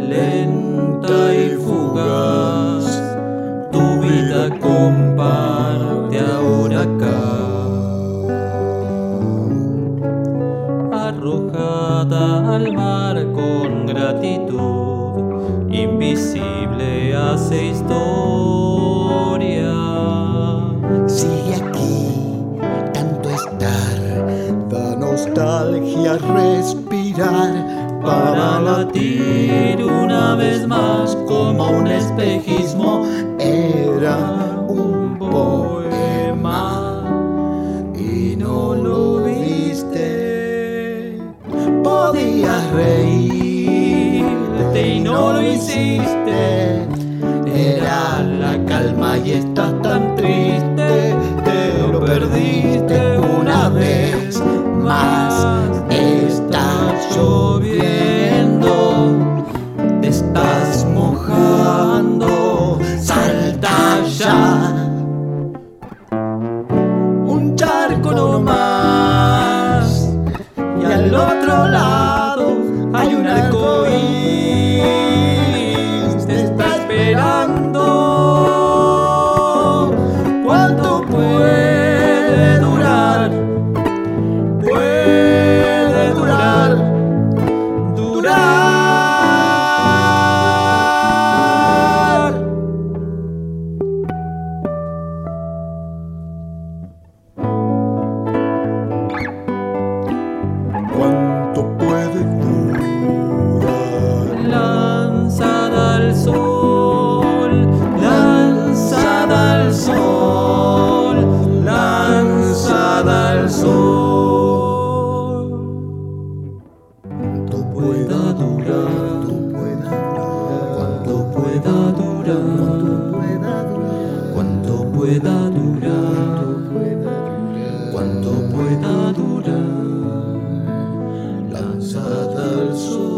lenta y fugaz, tu vida comparte ahora acá. Arrojada al mar con gratitud, invisible hace historia. Sigue aquí, tanto estar, da nostalgia, respira para latir una vez más como un espejismo. Era un poema y no lo viste. Podías reírte y no lo hiciste. Era la calma y estás tan triste uno más. Y al otro lado. pueda durar, cuánto pueda durar, lanzada al sol.